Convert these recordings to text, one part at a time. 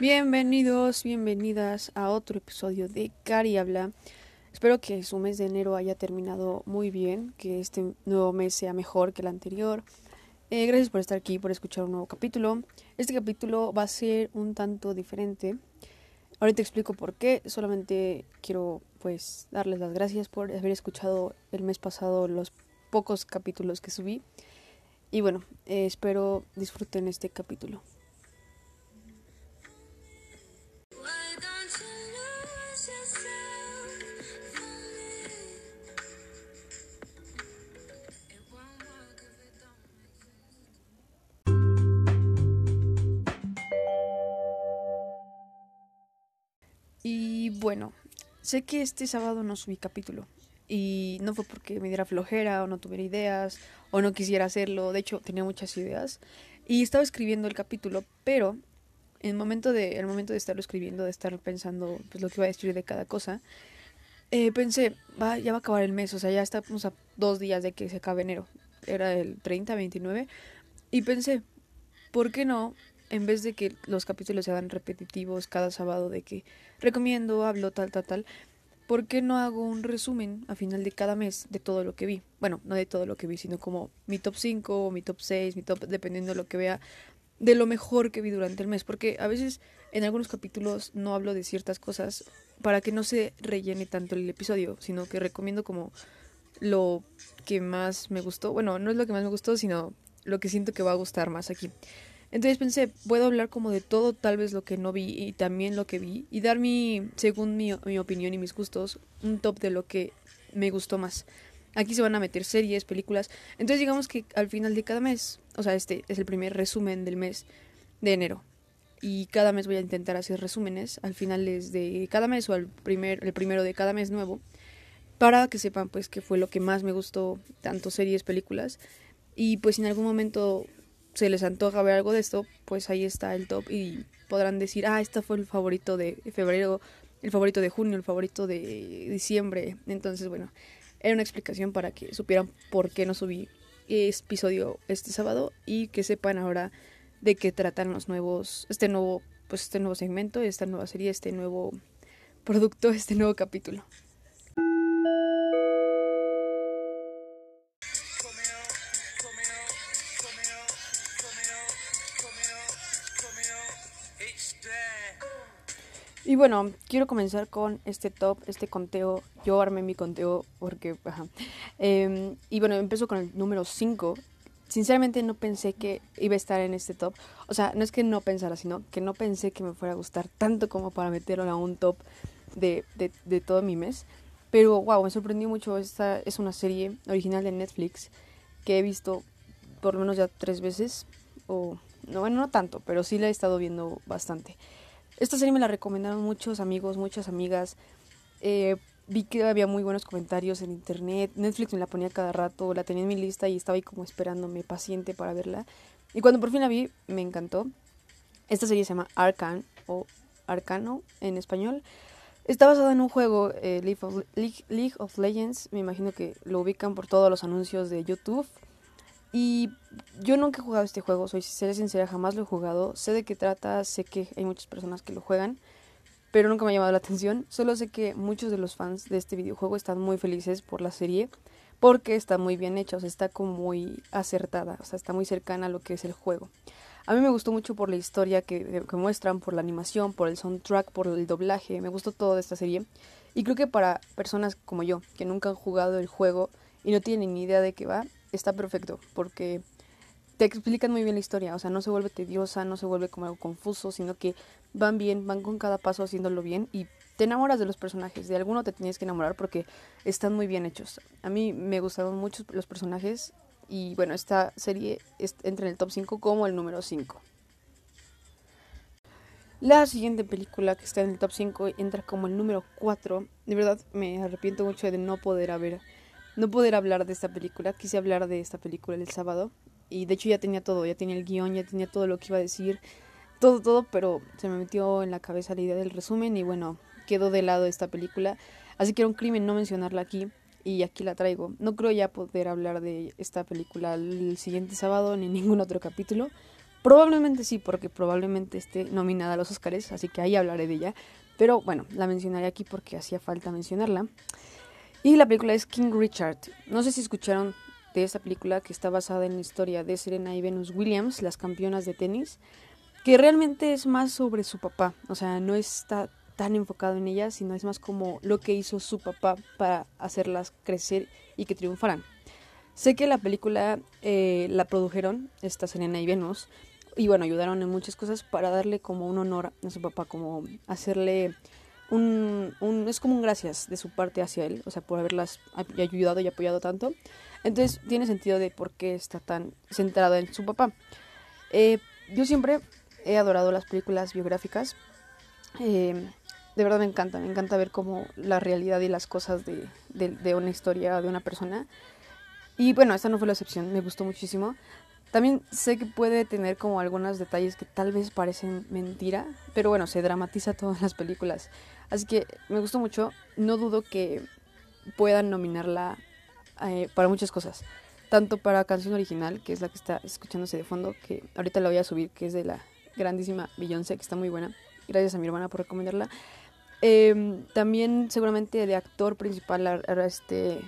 Bienvenidos, bienvenidas a otro episodio de Cari Habla. Espero que su mes de enero haya terminado muy bien, que este nuevo mes sea mejor que el anterior. Eh, gracias por estar aquí, por escuchar un nuevo capítulo. Este capítulo va a ser un tanto diferente. Ahorita explico por qué. Solamente quiero pues darles las gracias por haber escuchado el mes pasado los pocos capítulos que subí. Y bueno, eh, espero disfruten este capítulo. Bueno, sé que este sábado no subí capítulo. Y no fue porque me diera flojera o no tuviera ideas o no quisiera hacerlo. De hecho, tenía muchas ideas. Y estaba escribiendo el capítulo, pero en el momento de, el momento de estarlo escribiendo, de estar pensando pues, lo que iba a decir de cada cosa, eh, pensé, va, ya va a acabar el mes. O sea, ya estamos a dos días de que se acabe enero. Era el 30, 29. Y pensé, ¿por qué no en vez de que los capítulos se hagan repetitivos cada sábado de que recomiendo, hablo, tal, tal, tal, ¿por qué no hago un resumen a final de cada mes de todo lo que vi? Bueno, no de todo lo que vi, sino como mi top 5 o mi top 6, mi top, dependiendo de lo que vea, de lo mejor que vi durante el mes, porque a veces en algunos capítulos no hablo de ciertas cosas para que no se rellene tanto el episodio, sino que recomiendo como lo que más me gustó, bueno, no es lo que más me gustó, sino lo que siento que va a gustar más aquí. Entonces pensé, puedo hablar como de todo, tal vez lo que no vi y también lo que vi, y dar mi, según mi, mi opinión y mis gustos, un top de lo que me gustó más. Aquí se van a meter series, películas. Entonces digamos que al final de cada mes, o sea, este es el primer resumen del mes de enero. Y cada mes voy a intentar hacer resúmenes al final de cada mes o al primer, el primero de cada mes nuevo. Para que sepan pues qué fue lo que más me gustó, tanto series, películas. Y pues en algún momento se les antoja ver algo de esto, pues ahí está el top y podrán decir, ah, este fue el favorito de febrero, el favorito de junio, el favorito de diciembre. Entonces, bueno, era una explicación para que supieran por qué no subí episodio este sábado y que sepan ahora de qué tratan los nuevos, este nuevo, pues este nuevo segmento, esta nueva serie, este nuevo producto, este nuevo capítulo. Y bueno, quiero comenzar con este top, este conteo. Yo armé mi conteo porque... Em, y bueno, empezó con el número 5. Sinceramente no pensé que iba a estar en este top. O sea, no es que no pensara, sino que no pensé que me fuera a gustar tanto como para meterlo a un top de, de, de todo mi mes. Pero wow, me sorprendió mucho. Esta es una serie original de Netflix que he visto por lo menos ya tres veces. O, no, bueno, no tanto, pero sí la he estado viendo bastante. Esta serie me la recomendaron muchos amigos, muchas amigas. Eh, vi que había muy buenos comentarios en internet. Netflix me la ponía cada rato, la tenía en mi lista y estaba ahí como esperándome paciente para verla. Y cuando por fin la vi, me encantó. Esta serie se llama Arcan o Arcano en español. Está basada en un juego, eh, League, of, League of Legends. Me imagino que lo ubican por todos los anuncios de YouTube. Y yo nunca he jugado este juego, soy sincera, jamás lo he jugado. Sé de qué trata, sé que hay muchas personas que lo juegan, pero nunca me ha llamado la atención. Solo sé que muchos de los fans de este videojuego están muy felices por la serie, porque está muy bien hecha, o sea, está como muy acertada, o sea, está muy cercana a lo que es el juego. A mí me gustó mucho por la historia que, que muestran, por la animación, por el soundtrack, por el doblaje, me gustó todo de esta serie. Y creo que para personas como yo, que nunca han jugado el juego y no tienen ni idea de qué va, está perfecto porque te explican muy bien la historia, o sea, no se vuelve tediosa, no se vuelve como algo confuso, sino que van bien, van con cada paso haciéndolo bien y te enamoras de los personajes, de alguno te tienes que enamorar porque están muy bien hechos. A mí me gustaron mucho los personajes y bueno, esta serie entra en el top 5 como el número 5. La siguiente película que está en el top 5 entra como el número 4. De verdad me arrepiento mucho de no poder haber no poder hablar de esta película. Quise hablar de esta película el sábado y de hecho ya tenía todo, ya tenía el guion, ya tenía todo lo que iba a decir, todo, todo, pero se me metió en la cabeza la idea del resumen y bueno, quedó de lado esta película. Así que era un crimen no mencionarla aquí y aquí la traigo. No creo ya poder hablar de esta película el siguiente sábado ni ningún otro capítulo, Probablemente sí, porque probablemente esté nominada a los Oscars, así que ahí hablaré de ella. Pero bueno, la mencionaré aquí porque hacía falta mencionarla. Y la película es King Richard. No sé si escucharon de esta película que está basada en la historia de Serena y Venus Williams, las campeonas de tenis, que realmente es más sobre su papá. O sea, no está tan enfocado en ella, sino es más como lo que hizo su papá para hacerlas crecer y que triunfaran. Sé que la película eh, la produjeron, esta Serena y Venus, y bueno, ayudaron en muchas cosas para darle como un honor a su papá, como hacerle un, un, es como un gracias de su parte hacia él, o sea, por haberlas ayudado y apoyado tanto. Entonces tiene sentido de por qué está tan centrado en su papá. Eh, yo siempre he adorado las películas biográficas. Eh, de verdad me encanta, me encanta ver como la realidad y las cosas de, de, de una historia de una persona. Y bueno, esta no fue la excepción, me gustó muchísimo. También sé que puede tener como algunos detalles que tal vez parecen mentira, pero bueno, se dramatiza todas las películas. Así que me gustó mucho. No dudo que puedan nominarla eh, para muchas cosas. Tanto para canción original, que es la que está escuchándose de fondo, que ahorita la voy a subir, que es de la grandísima Beyoncé, que está muy buena. Gracias a mi hermana por recomendarla. Em, también seguramente de actor principal, este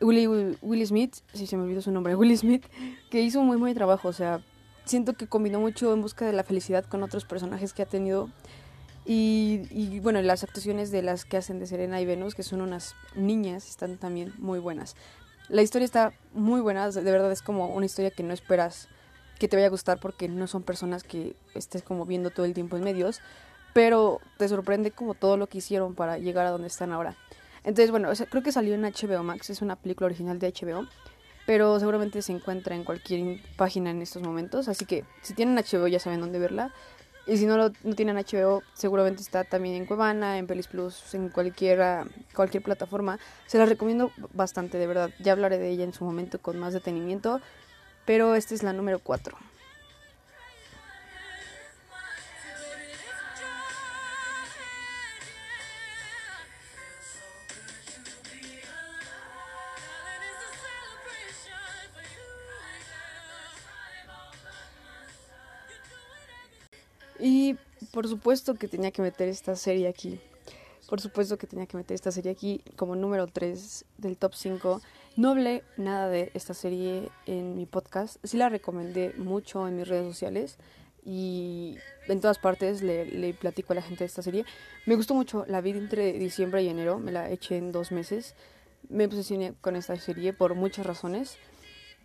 Willie, Smith, si se me olvidó su nombre, Willie Smith, que hizo un muy buen trabajo, o sea, siento que combinó mucho en busca de la felicidad con otros personajes que ha tenido y, y, bueno, las actuaciones de las que hacen de Serena y Venus, que son unas niñas, están también muy buenas. La historia está muy buena, de verdad es como una historia que no esperas que te vaya a gustar porque no son personas que estés como viendo todo el tiempo en medios, pero te sorprende como todo lo que hicieron para llegar a donde están ahora. Entonces, bueno, creo que salió en HBO Max, es una película original de HBO, pero seguramente se encuentra en cualquier página en estos momentos, así que si tienen HBO ya saben dónde verla. Y si no, lo, tienen HBO, seguramente está también en Cuevana, en Pelis Plus, en cualquiera, cualquier plataforma. Se la recomiendo bastante, de verdad. Ya hablaré de ella en su momento con más detenimiento, pero esta es la número 4. Por supuesto que tenía que meter esta serie aquí. Por supuesto que tenía que meter esta serie aquí como número 3 del top 5. No hablé nada de esta serie en mi podcast. Sí la recomendé mucho en mis redes sociales y en todas partes le, le platico a la gente de esta serie. Me gustó mucho, la vi entre diciembre y enero, me la eché en dos meses. Me obsesioné con esta serie por muchas razones.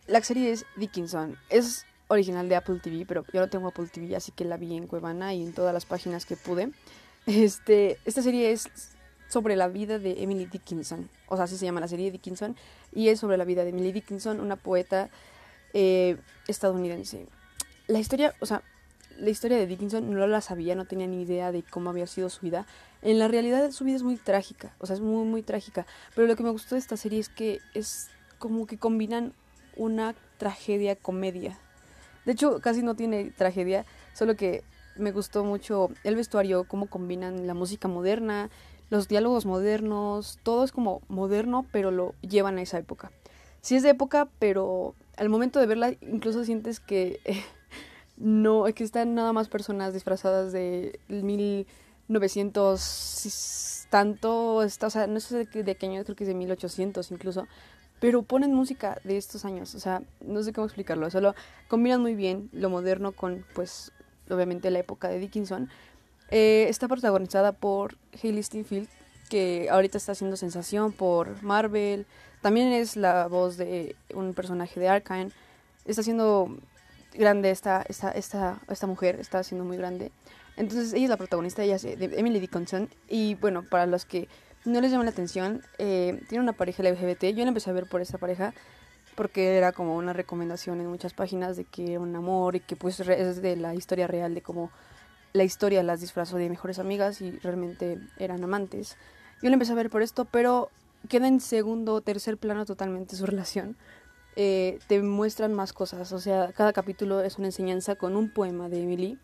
La serie es Dickinson. Es original de Apple TV, pero yo no tengo Apple TV, así que la vi en Cuevana y en todas las páginas que pude. Este, esta serie es sobre la vida de Emily Dickinson, o sea, así se llama la serie Dickinson, y es sobre la vida de Emily Dickinson, una poeta eh, estadounidense. La historia, o sea, la historia de Dickinson no la sabía, no tenía ni idea de cómo había sido su vida. En la realidad su vida es muy trágica, o sea, es muy, muy trágica. Pero lo que me gustó de esta serie es que es como que combinan una tragedia comedia. De hecho, casi no tiene tragedia, solo que me gustó mucho el vestuario, cómo combinan la música moderna, los diálogos modernos, todo es como moderno, pero lo llevan a esa época. Sí es de época, pero al momento de verla incluso sientes que no, es que están nada más personas disfrazadas de 1900 tanto, o sea, no sé de qué año, creo que es de 1800 incluso, pero ponen música de estos años, o sea, no sé cómo explicarlo, solo combinan muy bien lo moderno con, pues, obviamente la época de Dickinson. Eh, está protagonizada por Hailey Steinfeld, que ahorita está haciendo sensación por Marvel, también es la voz de un personaje de Arkane, está haciendo grande esta, esta, esta, esta mujer, está haciendo muy grande. Entonces ella es la protagonista, ella es de Emily Dickinson, y bueno, para los que no les llama la atención. Eh, tiene una pareja LGBT. Yo la empecé a ver por esa pareja porque era como una recomendación en muchas páginas de que un amor y que pues es de la historia real de cómo la historia las disfrazó de mejores amigas y realmente eran amantes. Yo la empecé a ver por esto, pero queda en segundo o tercer plano totalmente su relación. Eh, te muestran más cosas, o sea, cada capítulo es una enseñanza con un poema de Emily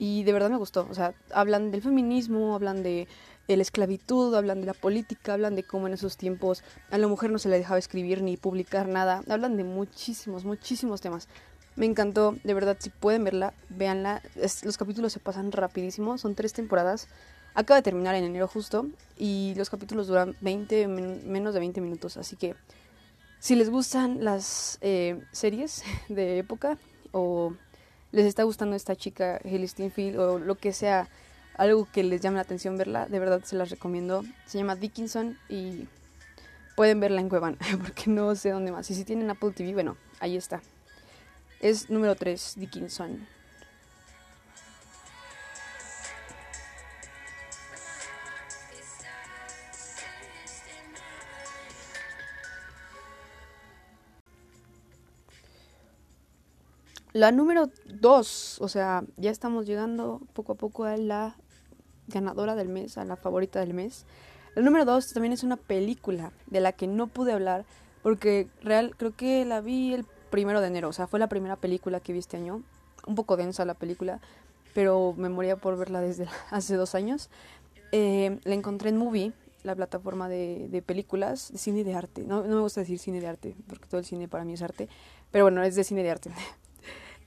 y de verdad me gustó, o sea, hablan del feminismo, hablan de la esclavitud, hablan de la política, hablan de cómo en esos tiempos a la mujer no se le dejaba escribir ni publicar nada, hablan de muchísimos, muchísimos temas. Me encantó, de verdad, si pueden verla, véanla. los capítulos se pasan rapidísimo, son tres temporadas. Acaba de terminar en enero justo y los capítulos duran 20, menos de 20 minutos, así que si les gustan las eh, series de época o les está gustando esta chica Haley Steinfeld o lo que sea, algo que les llame la atención verla, de verdad se las recomiendo. Se llama Dickinson y pueden verla en Cuevan, porque no sé dónde más. Y si tienen Apple TV, bueno, ahí está. Es número 3, Dickinson. La número 2, o sea, ya estamos llegando poco a poco a la ganadora del mes, a la favorita del mes. La número 2 también es una película de la que no pude hablar porque real creo que la vi el primero de enero, o sea, fue la primera película que vi este año. Un poco densa la película, pero me moría por verla desde hace dos años. Eh, la encontré en Movie, la plataforma de, de, películas, de cine de arte. No, no me gusta decir cine de arte, porque todo el cine para mí es arte, pero bueno, es de cine de arte.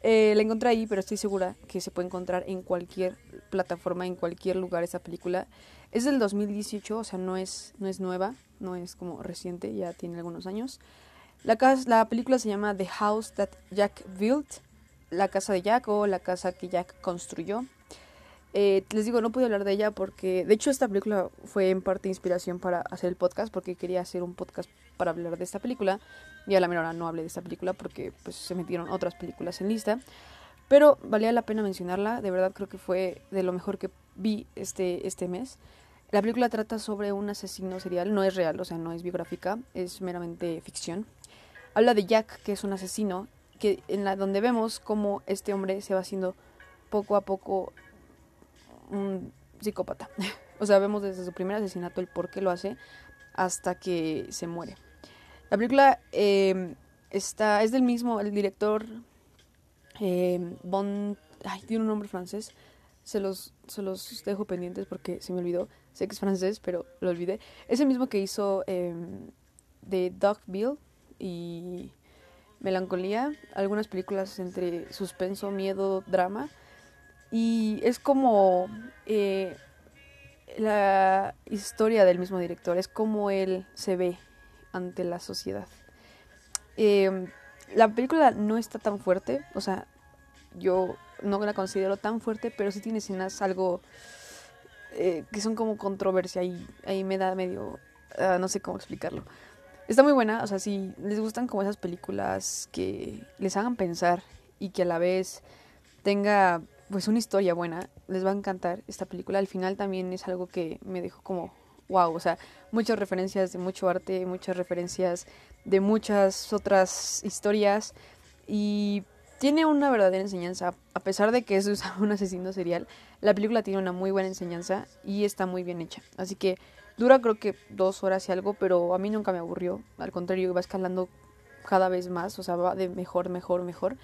Eh, la encontré ahí, pero estoy segura que se puede encontrar en cualquier plataforma, en cualquier lugar esa película. Es del 2018, o sea, no es, no es nueva, no es como reciente, ya tiene algunos años. La, casa, la película se llama The House That Jack Built, la casa de Jack o la casa que Jack construyó. Eh, les digo, no pude hablar de ella porque, de hecho, esta película fue en parte inspiración para hacer el podcast, porque quería hacer un podcast para hablar de esta película. Y a la menor no hablé de esta película porque pues, se metieron otras películas en lista. Pero valía la pena mencionarla, de verdad creo que fue de lo mejor que vi este, este mes. La película trata sobre un asesino serial, no es real, o sea, no es biográfica, es meramente ficción. Habla de Jack, que es un asesino, que en la donde vemos cómo este hombre se va haciendo poco a poco un psicópata. o sea, vemos desde su primer asesinato el por qué lo hace hasta que se muere. La película em, está, es del mismo, el director eh, Bon, ay, tiene un nombre francés, se los, se los dejo pendientes porque se me olvidó, sé que es francés, pero lo olvidé. Es el mismo que hizo eh, de Dogville y Melancolía, algunas películas entre suspenso, miedo, drama. Y es como eh, la historia del mismo director, es como él se ve ante la sociedad. Eh, la película no está tan fuerte, o sea, yo no la considero tan fuerte, pero sí tiene escenas algo eh, que son como controversia y ahí me da medio, ah, no sé cómo explicarlo. Está muy buena, o sea, si les gustan como esas películas que les hagan pensar y que a la vez tenga pues una historia buena, les va a encantar esta película. Al final también es algo que me dejó como wow, o sea, muchas referencias de mucho arte, muchas referencias de muchas otras historias y tiene una verdadera enseñanza. A pesar de que es un asesino serial, la película tiene una muy buena enseñanza y está muy bien hecha. Así que dura creo que dos horas y algo, pero a mí nunca me aburrió. Al contrario, va escalando cada vez más, o sea, va de mejor, mejor, mejor.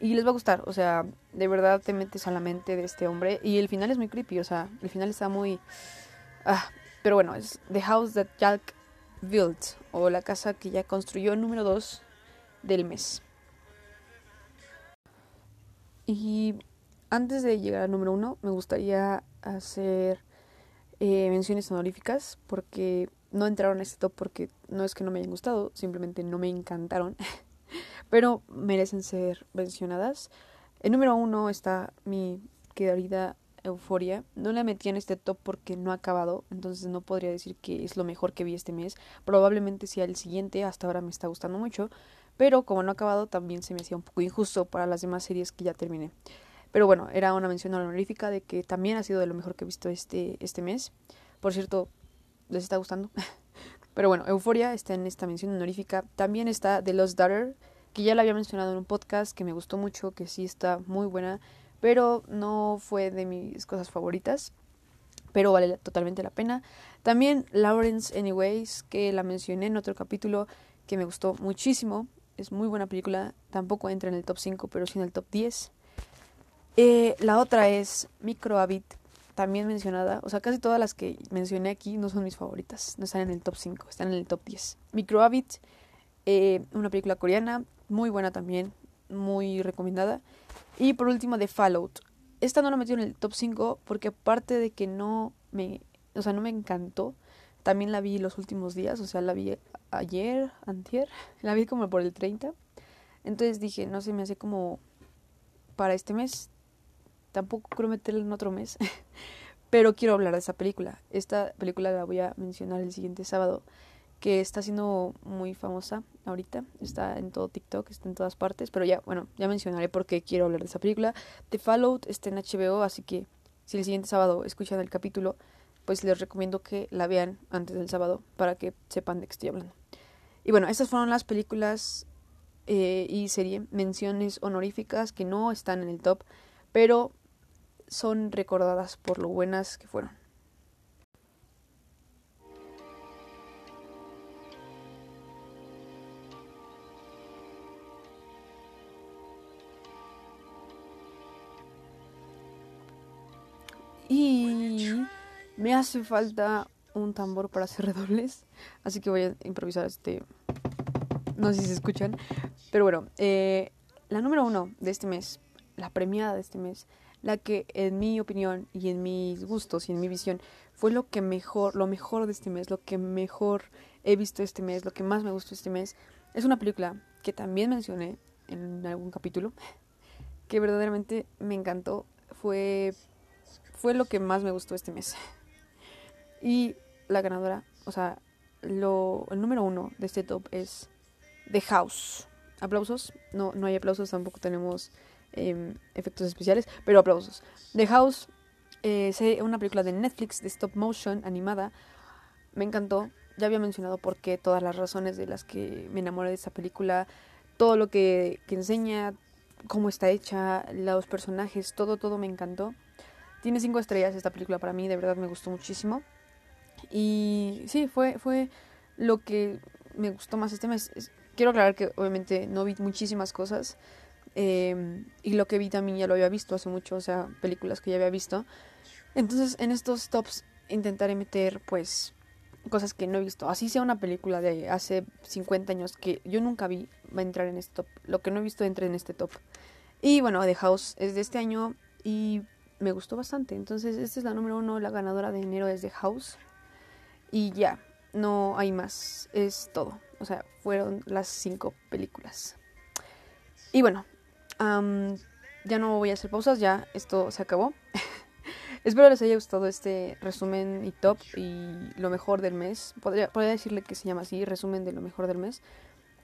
Y les va a gustar, o sea, de verdad te metes a la mente de este hombre. Y el final es muy creepy, o sea, el final está muy... Ah, pero bueno, es The House That Jack Built, o la casa que ya construyó, número 2 del mes. Y antes de llegar al número 1, me gustaría hacer eh, menciones honoríficas, porque no entraron a este top porque no es que no me hayan gustado, simplemente no me encantaron, pero merecen ser mencionadas. El número 1 está mi querida Euforia. No la metí en este top porque no ha acabado, entonces no podría decir que es lo mejor que vi este mes. Probablemente sea el siguiente, hasta ahora me está gustando mucho, pero como no ha acabado también se me hacía un poco injusto para las demás series que ya terminé. Pero bueno, era una mención honorífica de que también ha sido de lo mejor que he visto este, este mes. Por cierto, ¿les está gustando? pero bueno, Euforia está en esta mención honorífica. También está The Lost Daughter, que ya la había mencionado en un podcast, que me gustó mucho, que sí está muy buena pero no fue de mis cosas favoritas, pero vale totalmente la pena. También Lawrence Anyways, que la mencioné en otro capítulo, que me gustó muchísimo, es muy buena película, tampoco entra en el top 5, pero sí en el top 10. Eh, la otra es Micro Habit, también mencionada, o sea, casi todas las que mencioné aquí no son mis favoritas, no están en el top 5, están en el top 10. Micro Habit, eh, una película coreana, muy buena también, muy recomendada. Y por último, The Fallout. Esta no la metí en el top 5 porque aparte de que no me, o sea, no me encantó, también la vi los últimos días, o sea, la vi ayer, antier, la vi como por el 30. Entonces dije, no sé, me hace como para este mes. Tampoco quiero meterla en otro mes. Pero quiero hablar de esa película. Esta película la voy a mencionar el siguiente sábado que está siendo muy famosa ahorita, está en todo TikTok, está en todas partes, pero ya, bueno, ya mencionaré por qué quiero hablar de esa película. The Fallout está en HBO, así que si el siguiente sábado escuchan el capítulo, pues les recomiendo que la vean antes del sábado para que sepan de qué estoy hablando. Y bueno, estas fueron las películas eh, y serie menciones honoríficas que no están en el top, pero son recordadas por lo buenas que fueron. Y me hace falta un tambor para hacer redobles. Así que voy a improvisar este. No sé si se escuchan. Pero bueno, eh, la número uno de este mes, la premiada de este mes, la que en mi opinión y en mis gustos y en mi visión fue lo que mejor, lo mejor de este mes, lo que mejor he visto este mes, lo que más me gustó este mes, es una película que también mencioné en algún capítulo, que verdaderamente me encantó. Fue fue lo que más me gustó este mes. Y la ganadora, o sea, lo, el número uno de este top es The House. Aplausos. No, no hay aplausos, tampoco tenemos em, efectos especiales, pero aplausos. The House es eh, una película de Netflix de stop motion animada. Me encantó. Ya había mencionado por qué, todas las razones de las que me enamoré de esa película, todo lo que, que enseña, cómo está hecha, los personajes, todo, todo me encantó. Tiene cinco estrellas esta película para mí, de verdad me gustó muchísimo. Y sí, fue, fue lo que me gustó más este mes. Quiero aclarar que obviamente no vi muchísimas cosas. Em, y lo que vi también ya lo había visto hace mucho, o sea, películas que ya había visto. Entonces, en estos tops intentaré meter, pues, cosas que no he visto. Así sea una película de hace 50 años que yo nunca vi, va a entrar en este top. Lo que no he visto entra en este top. Y bueno, The House es de este año y me gustó bastante. Entonces, esta es la número uno, la ganadora de enero es The House. Y ya, no hay más, es todo. O sea, fueron las cinco películas. Y bueno, ya no voy a hacer pausas, ya esto se acabó. Espero les haya gustado este resumen y top y lo mejor del mes. Podría, podría decirle que se llama así, resumen de lo mejor del mes.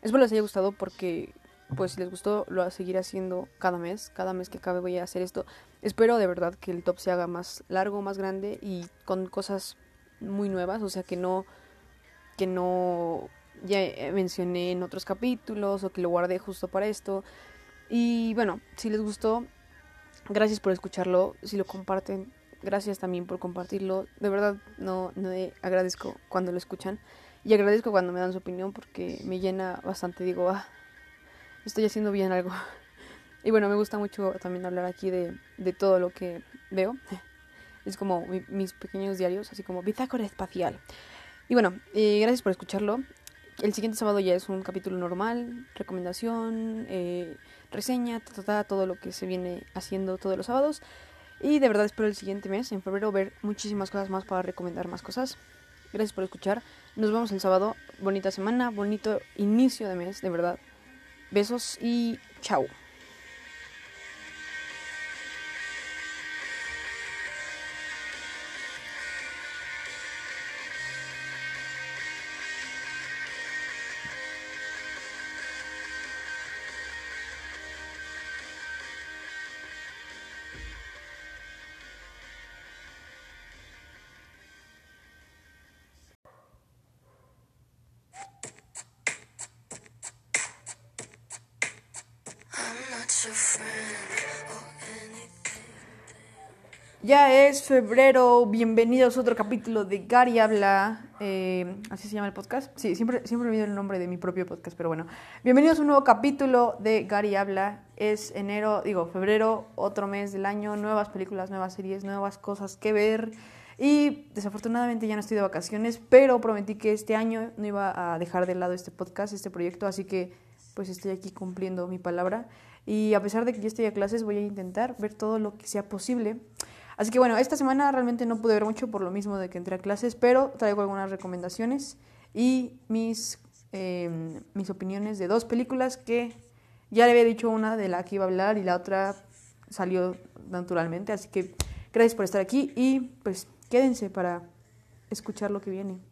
Espero les haya gustado porque pues si les gustó, lo a seguir haciendo cada mes. Cada mes que acabe voy a hacer esto. Espero de verdad que el top se haga más largo, más grande y con cosas muy nuevas. O sea, que no, que no ya mencioné en otros capítulos o que lo guardé justo para esto. Y bueno, si les gustó, gracias por escucharlo. Si lo comparten, gracias también por compartirlo. De verdad, no, no agradezco cuando lo escuchan. Y agradezco cuando me dan su opinión porque me llena bastante. Digo, ah, estoy haciendo bien algo. Y bueno, me gusta mucho también hablar aquí de, de todo lo que veo. Es como mis pequeños diarios, así como bitácora espacial. Y bueno, eh, gracias por escucharlo. El siguiente sábado ya es un capítulo normal, recomendación, eh, reseña, todo lo que se viene haciendo todos los sábados. Y de verdad espero el siguiente mes, en febrero, ver muchísimas cosas más para recomendar más cosas. Gracias por escuchar. Nos vemos el sábado. Bonita semana, bonito inicio de mes, de verdad. Besos y chao. Ya es febrero, bienvenidos a otro capítulo de Gary Habla, eh, así se llama el podcast. Sí, siempre, siempre olvido el nombre de mi propio podcast, pero bueno. Bienvenidos a un nuevo capítulo de Gary Habla. Es enero, digo, febrero, otro mes del año, nuevas películas, nuevas series, nuevas cosas que ver. Y desafortunadamente ya no estoy de vacaciones, pero prometí que este año no iba a dejar de lado este podcast, este proyecto, así que pues estoy aquí cumpliendo mi palabra. Y a pesar de que yo estoy a clases, voy a intentar ver todo lo que sea posible. Así que bueno, esta semana realmente no pude ver mucho por lo mismo de que entré a clases, pero traigo algunas recomendaciones y mis, em, mis opiniones de dos películas que ya le había dicho una de la que iba a hablar y la otra salió naturalmente. Así que gracias por estar aquí y pues quédense para escuchar lo que viene.